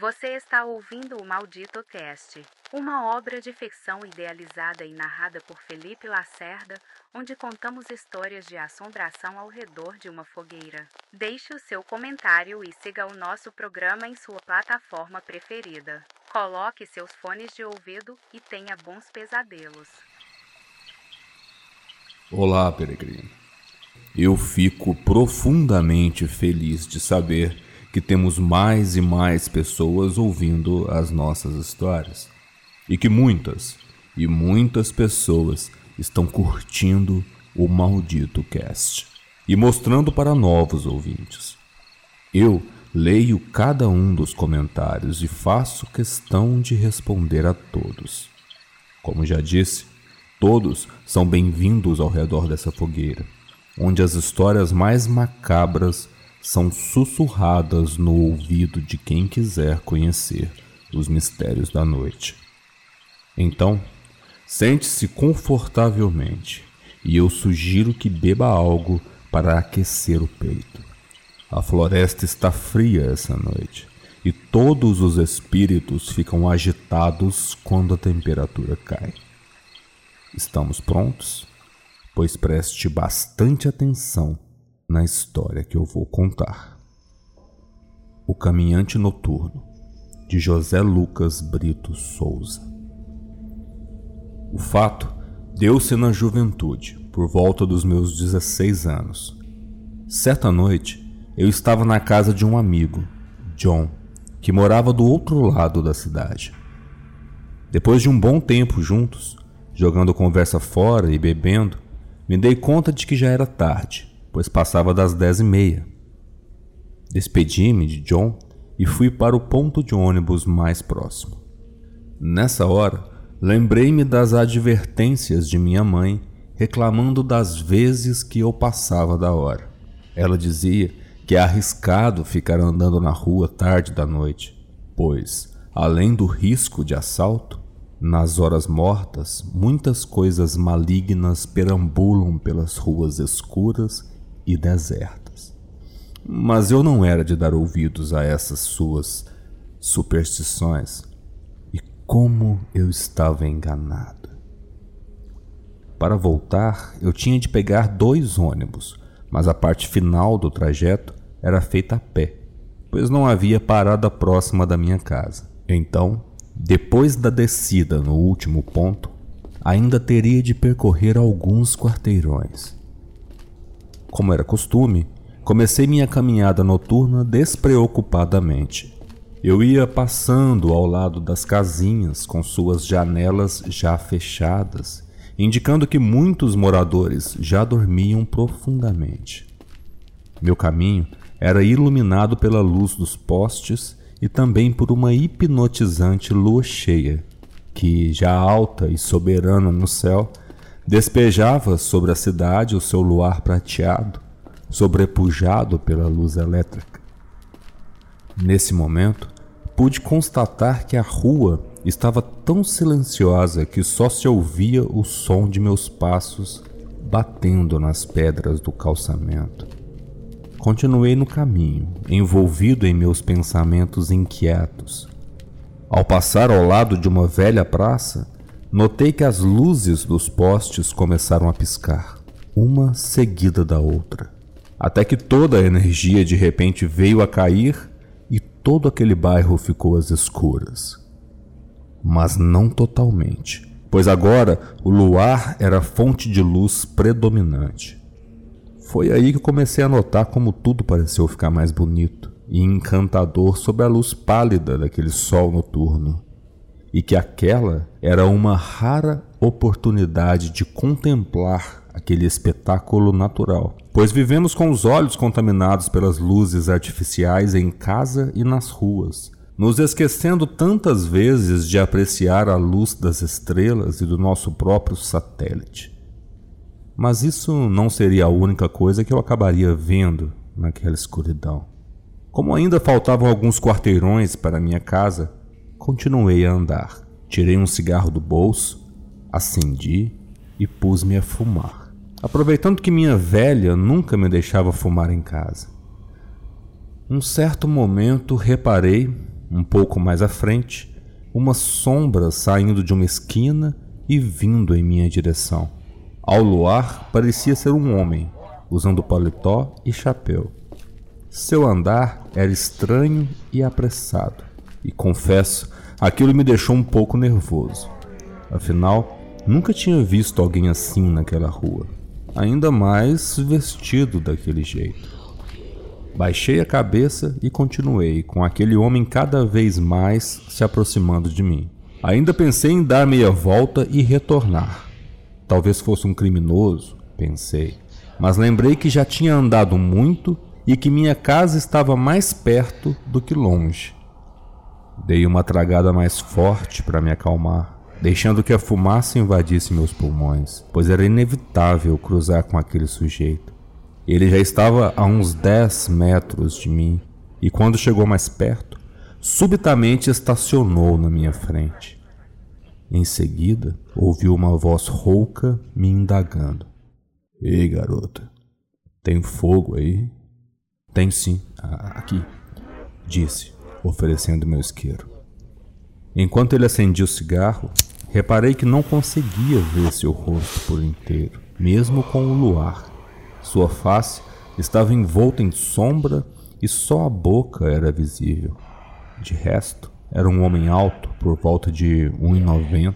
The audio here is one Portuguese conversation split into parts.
Você está ouvindo o Maldito Cast, uma obra de ficção idealizada e narrada por Felipe Lacerda, onde contamos histórias de assombração ao redor de uma fogueira. Deixe o seu comentário e siga o nosso programa em sua plataforma preferida. Coloque seus fones de ouvido e tenha bons pesadelos. Olá, peregrino. Eu fico profundamente feliz de saber que temos mais e mais pessoas ouvindo as nossas histórias. E que muitas e muitas pessoas estão curtindo o maldito cast e mostrando para novos ouvintes. Eu leio cada um dos comentários e faço questão de responder a todos. Como já disse, todos são bem-vindos ao redor dessa fogueira, onde as histórias mais macabras são sussurradas no ouvido de quem quiser conhecer os mistérios da noite. Então, sente-se confortavelmente e eu sugiro que beba algo para aquecer o peito. A floresta está fria essa noite e todos os espíritos ficam agitados quando a temperatura cai. Estamos prontos? Pois preste bastante atenção na história que eu vou contar. O Caminhante Noturno, de José Lucas Brito Souza. O fato deu-se na juventude, por volta dos meus 16 anos. Certa noite, eu estava na casa de um amigo, John, que morava do outro lado da cidade. Depois de um bom tempo juntos, jogando conversa fora e bebendo, me dei conta de que já era tarde pois passava das dez e meia. Despedi-me de John e fui para o ponto de ônibus mais próximo. Nessa hora, lembrei-me das advertências de minha mãe reclamando das vezes que eu passava da hora. Ela dizia que é arriscado ficar andando na rua tarde da noite, pois, além do risco de assalto, nas horas mortas, muitas coisas malignas perambulam pelas ruas escuras e desertas. Mas eu não era de dar ouvidos a essas suas superstições, e como eu estava enganado. Para voltar, eu tinha de pegar dois ônibus, mas a parte final do trajeto era feita a pé, pois não havia parada próxima da minha casa. Então, depois da descida no último ponto, ainda teria de percorrer alguns quarteirões. Como era costume, comecei minha caminhada noturna despreocupadamente. Eu ia passando ao lado das casinhas com suas janelas já fechadas, indicando que muitos moradores já dormiam profundamente. Meu caminho era iluminado pela luz dos postes e também por uma hipnotizante lua cheia, que, já alta e soberana no céu, Despejava sobre a cidade o seu luar prateado, sobrepujado pela luz elétrica. Nesse momento, pude constatar que a rua estava tão silenciosa que só se ouvia o som de meus passos batendo nas pedras do calçamento. Continuei no caminho, envolvido em meus pensamentos inquietos. Ao passar ao lado de uma velha praça, Notei que as luzes dos postes começaram a piscar, uma seguida da outra, até que toda a energia de repente veio a cair e todo aquele bairro ficou às escuras. Mas não totalmente, pois agora o luar era a fonte de luz predominante. Foi aí que comecei a notar como tudo pareceu ficar mais bonito e encantador sob a luz pálida daquele sol noturno e que aquela era uma rara oportunidade de contemplar aquele espetáculo natural, pois vivemos com os olhos contaminados pelas luzes artificiais em casa e nas ruas, nos esquecendo tantas vezes de apreciar a luz das estrelas e do nosso próprio satélite. Mas isso não seria a única coisa que eu acabaria vendo naquela escuridão. Como ainda faltavam alguns quarteirões para minha casa, Continuei a andar. Tirei um cigarro do bolso, acendi e pus-me a fumar, aproveitando que minha velha nunca me deixava fumar em casa. Um certo momento reparei um pouco mais à frente, uma sombra saindo de uma esquina e vindo em minha direção. Ao luar, parecia ser um homem, usando paletó e chapéu. Seu andar era estranho e apressado, e confesso, aquilo me deixou um pouco nervoso. Afinal, nunca tinha visto alguém assim naquela rua, ainda mais vestido daquele jeito. Baixei a cabeça e continuei, com aquele homem cada vez mais se aproximando de mim. Ainda pensei em dar meia volta e retornar. Talvez fosse um criminoso, pensei, mas lembrei que já tinha andado muito e que minha casa estava mais perto do que longe. Dei uma tragada mais forte para me acalmar, deixando que a fumaça invadisse meus pulmões, pois era inevitável cruzar com aquele sujeito. Ele já estava a uns 10 metros de mim e, quando chegou mais perto, subitamente estacionou na minha frente. Em seguida, ouvi uma voz rouca me indagando: Ei, garota, tem fogo aí? Tem sim, aqui, disse, oferecendo meu isqueiro. Enquanto ele acendia o cigarro, reparei que não conseguia ver seu rosto por inteiro, mesmo com o luar. Sua face estava envolta em sombra e só a boca era visível. De resto, era um homem alto, por volta de 1,90.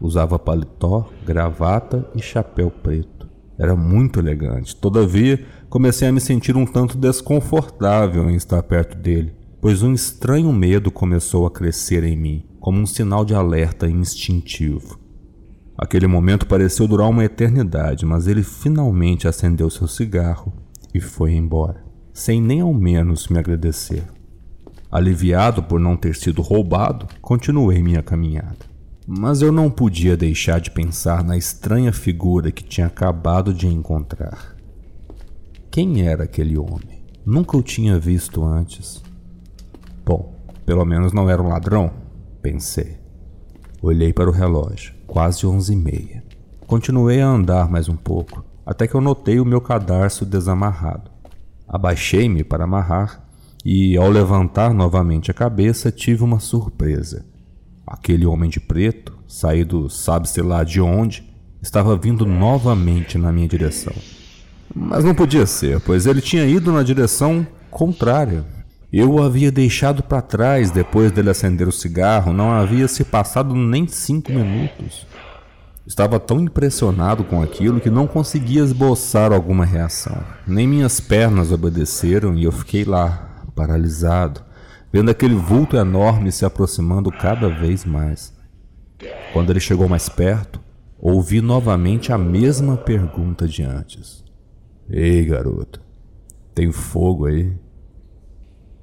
Usava paletó, gravata e chapéu preto. Era muito elegante. Todavia, comecei a me sentir um tanto desconfortável em estar perto dele, pois um estranho medo começou a crescer em mim, como um sinal de alerta instintivo. Aquele momento pareceu durar uma eternidade, mas ele finalmente acendeu seu cigarro e foi embora, sem nem ao menos me agradecer. Aliviado por não ter sido roubado, continuei minha caminhada. Mas eu não podia deixar de pensar na estranha figura que tinha acabado de encontrar. Quem era aquele homem? Nunca o tinha visto antes. Bom, pelo menos não era um ladrão, pensei. Olhei para o relógio, quase onze e meia. Continuei a andar mais um pouco, até que eu notei o meu cadarço desamarrado. Abaixei-me para amarrar e, ao levantar novamente a cabeça, tive uma surpresa. Aquele homem de preto, saído sabe-se lá de onde, estava vindo novamente na minha direção. Mas não podia ser, pois ele tinha ido na direção contrária. Eu o havia deixado para trás depois dele acender o cigarro, não havia se passado nem cinco minutos. Estava tão impressionado com aquilo que não conseguia esboçar alguma reação. Nem minhas pernas obedeceram e eu fiquei lá, paralisado, vendo aquele vulto enorme se aproximando cada vez mais. Quando ele chegou mais perto, ouvi novamente a mesma pergunta de antes. Ei, garoto, tem fogo aí?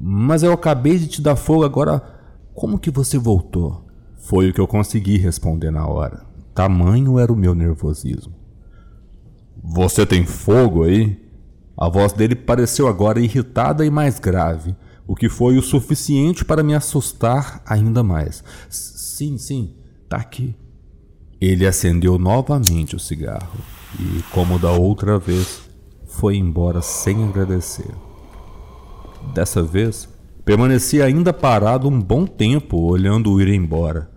Mas eu acabei de te dar fogo agora. Como que você voltou? Foi o que eu consegui responder na hora. Tamanho era o meu nervosismo. Você tem fogo aí? A voz dele pareceu agora irritada e mais grave, o que foi o suficiente para me assustar ainda mais. Sim, sim, tá aqui. Ele acendeu novamente o cigarro e, como da outra vez, foi embora sem agradecer. Dessa vez, permaneci ainda parado um bom tempo olhando-o ir embora,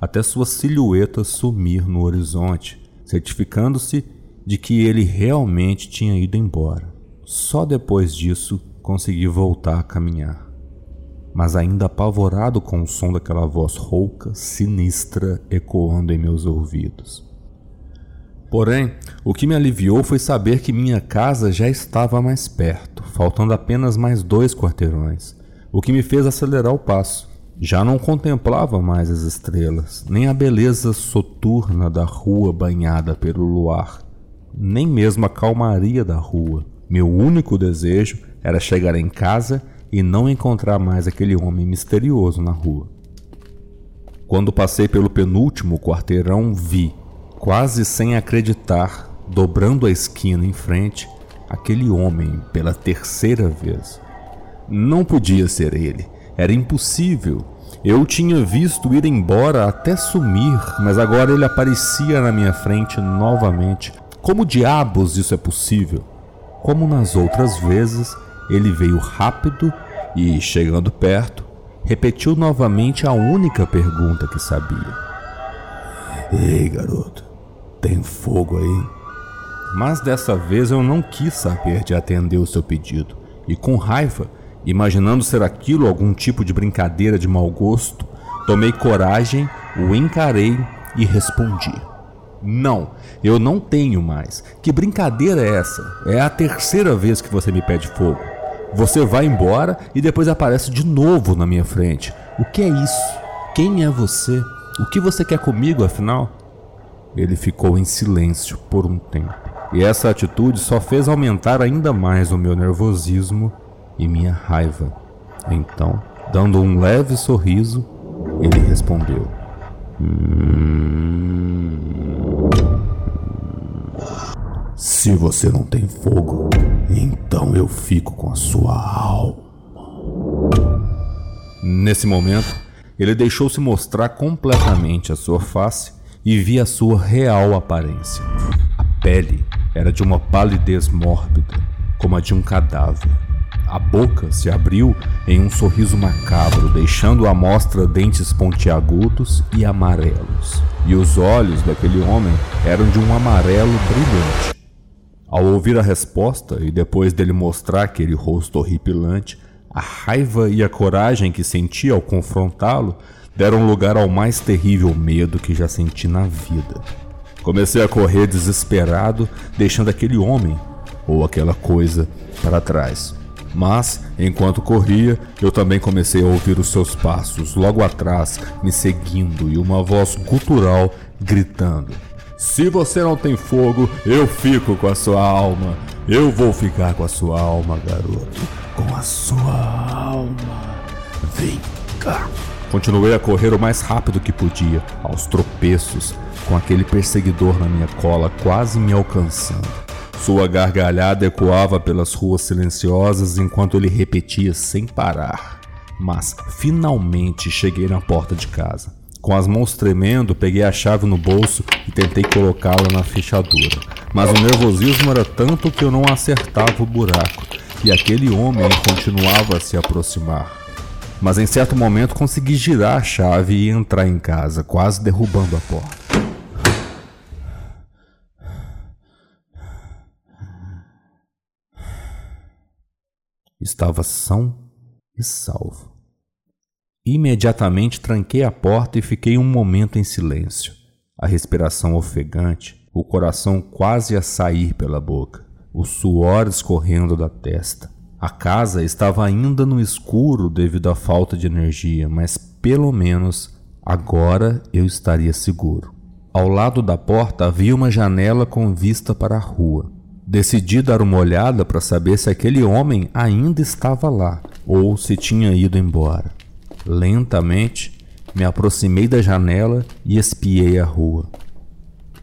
até sua silhueta sumir no horizonte, certificando-se de que ele realmente tinha ido embora. Só depois disso consegui voltar a caminhar, mas ainda apavorado com o som daquela voz rouca, sinistra, ecoando em meus ouvidos. Porém, o que me aliviou foi saber que minha casa já estava mais perto, faltando apenas mais dois quarteirões, o que me fez acelerar o passo. Já não contemplava mais as estrelas, nem a beleza soturna da rua banhada pelo luar, nem mesmo a calmaria da rua. Meu único desejo era chegar em casa e não encontrar mais aquele homem misterioso na rua. Quando passei pelo penúltimo quarteirão, vi, Quase sem acreditar, dobrando a esquina em frente, aquele homem pela terceira vez. Não podia ser ele, era impossível. Eu tinha visto ir embora até sumir, mas agora ele aparecia na minha frente novamente. Como diabos isso é possível? Como nas outras vezes, ele veio rápido e, chegando perto, repetiu novamente a única pergunta que sabia: Ei, garoto, tem fogo aí? Mas dessa vez eu não quis saber de atender o seu pedido e, com raiva, imaginando ser aquilo algum tipo de brincadeira de mau gosto, tomei coragem, o encarei e respondi: Não, eu não tenho mais. Que brincadeira é essa? É a terceira vez que você me pede fogo. Você vai embora e depois aparece de novo na minha frente. O que é isso? Quem é você? O que você quer comigo, afinal? Ele ficou em silêncio por um tempo. E essa atitude só fez aumentar ainda mais o meu nervosismo e minha raiva. Então, dando um leve sorriso, ele respondeu: hum... Se você não tem fogo, então eu fico com a sua alma. Nesse momento, ele deixou-se mostrar completamente a sua face e vi a sua real aparência. A pele era de uma palidez mórbida, como a de um cadáver. A boca se abriu em um sorriso macabro, deixando à mostra dentes pontiagudos e amarelos. E os olhos daquele homem eram de um amarelo brilhante. Ao ouvir a resposta e depois dele mostrar aquele rosto horripilante, a raiva e a coragem que senti ao confrontá-lo deram lugar ao mais terrível medo que já senti na vida. Comecei a correr desesperado, deixando aquele homem ou aquela coisa para trás. Mas, enquanto corria, eu também comecei a ouvir os seus passos logo atrás, me seguindo e uma voz gutural gritando: se você não tem fogo, eu fico com a sua alma. Eu vou ficar com a sua alma, garoto. Com a sua alma. Vem cá. Continuei a correr o mais rápido que podia, aos tropeços, com aquele perseguidor na minha cola quase me alcançando. Sua gargalhada ecoava pelas ruas silenciosas enquanto ele repetia sem parar. Mas finalmente cheguei na porta de casa. Com as mãos tremendo, peguei a chave no bolso e tentei colocá-la na fechadura. Mas o nervosismo era tanto que eu não acertava o buraco e aquele homem continuava a se aproximar. Mas em certo momento consegui girar a chave e entrar em casa, quase derrubando a porta. Estava são e salvo. Imediatamente tranquei a porta e fiquei um momento em silêncio, a respiração ofegante, o coração quase a sair pela boca, o suor escorrendo da testa. A casa estava ainda no escuro devido à falta de energia, mas pelo menos agora eu estaria seguro. Ao lado da porta havia uma janela com vista para a rua. Decidi dar uma olhada para saber se aquele homem ainda estava lá ou se tinha ido embora. Lentamente, me aproximei da janela e espiei a rua.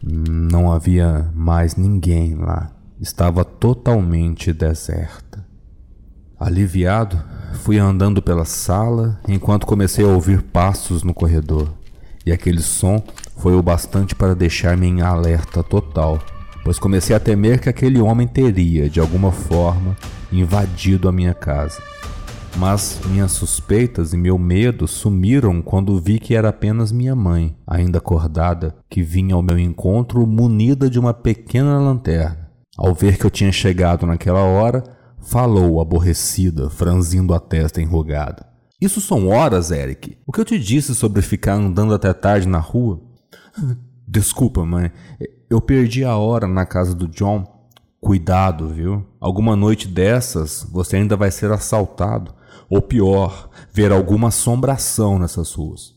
Não havia mais ninguém lá. Estava totalmente deserta. Aliviado, fui andando pela sala enquanto comecei a ouvir passos no corredor. E aquele som foi o bastante para deixar-me em alerta total, pois comecei a temer que aquele homem teria, de alguma forma, invadido a minha casa. Mas minhas suspeitas e meu medo sumiram quando vi que era apenas minha mãe, ainda acordada, que vinha ao meu encontro munida de uma pequena lanterna. Ao ver que eu tinha chegado naquela hora, falou aborrecida, franzindo a testa enrugada. Isso são horas, Eric. O que eu te disse sobre ficar andando até tarde na rua? Desculpa, mãe. Eu perdi a hora na casa do John. Cuidado, viu? Alguma noite dessas você ainda vai ser assaltado ou pior, ver alguma assombração nessas ruas.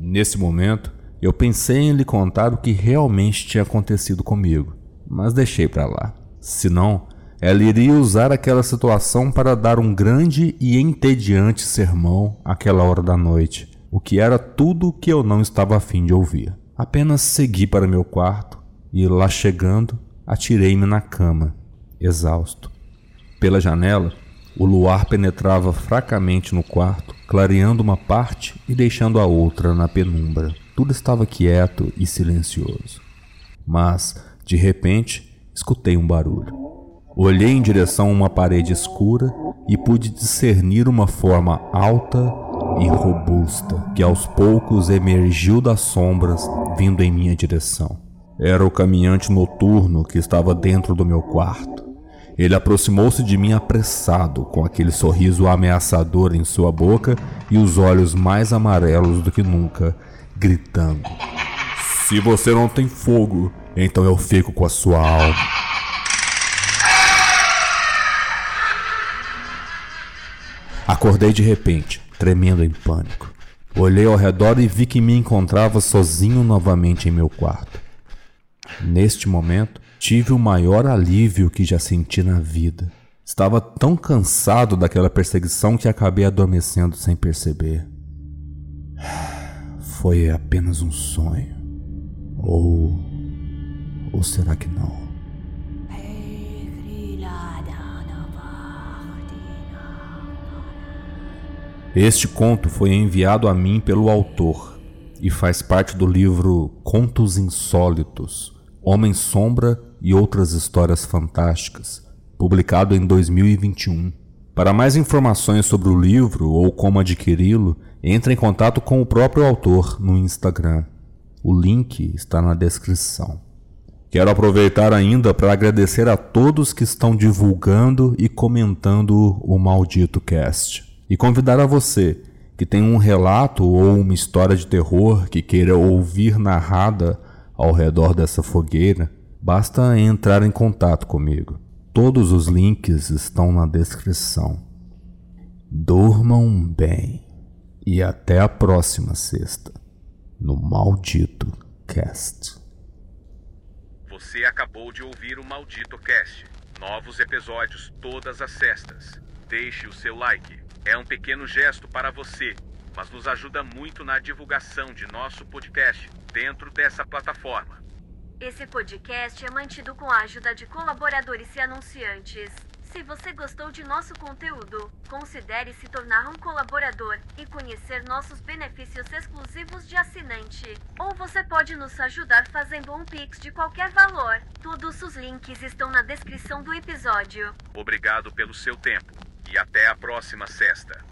Nesse momento, eu pensei em lhe contar o que realmente tinha acontecido comigo, mas deixei para lá. Senão, ela iria usar aquela situação para dar um grande e entediante sermão àquela hora da noite, o que era tudo o que eu não estava afim de ouvir. Apenas segui para meu quarto e, lá chegando, atirei-me na cama, exausto. Pela janela, o luar penetrava fracamente no quarto, clareando uma parte e deixando a outra na penumbra. Tudo estava quieto e silencioso. Mas, de repente, escutei um barulho. Olhei em direção a uma parede escura e pude discernir uma forma alta, e robusta que aos poucos emergiu das sombras vindo em minha direção. Era o caminhante noturno que estava dentro do meu quarto. Ele aproximou-se de mim apressado, com aquele sorriso ameaçador em sua boca e os olhos mais amarelos do que nunca, gritando: Se você não tem fogo, então eu fico com a sua alma. Acordei de repente, tremendo em pânico. Olhei ao redor e vi que me encontrava sozinho novamente em meu quarto. Neste momento, tive o maior alívio que já senti na vida. Estava tão cansado daquela perseguição que acabei adormecendo sem perceber. Foi apenas um sonho. Ou. Ou será que não? Este conto foi enviado a mim pelo autor e faz parte do livro Contos Insólitos Homem Sombra e Outras Histórias Fantásticas, publicado em 2021. Para mais informações sobre o livro ou como adquiri-lo, entre em contato com o próprio autor no Instagram. O link está na descrição. Quero aproveitar ainda para agradecer a todos que estão divulgando e comentando o Maldito Cast. E convidar a você que tem um relato ou uma história de terror que queira ouvir narrada ao redor dessa fogueira, basta entrar em contato comigo. Todos os links estão na descrição. Durmam bem e até a próxima sexta no Maldito Cast. Você acabou de ouvir o Maldito Cast. Novos episódios todas as sextas. Deixe o seu like. É um pequeno gesto para você mas nos ajuda muito na divulgação de nosso podcast dentro dessa plataforma. Esse podcast é mantido com a ajuda de colaboradores e anunciantes. Se você gostou de nosso conteúdo, considere se tornar um colaborador e conhecer nossos benefícios exclusivos de assinante. Ou você pode nos ajudar fazendo um Pix de qualquer valor. Todos os links estão na descrição do episódio. Obrigado pelo seu tempo e até a próxima sexta.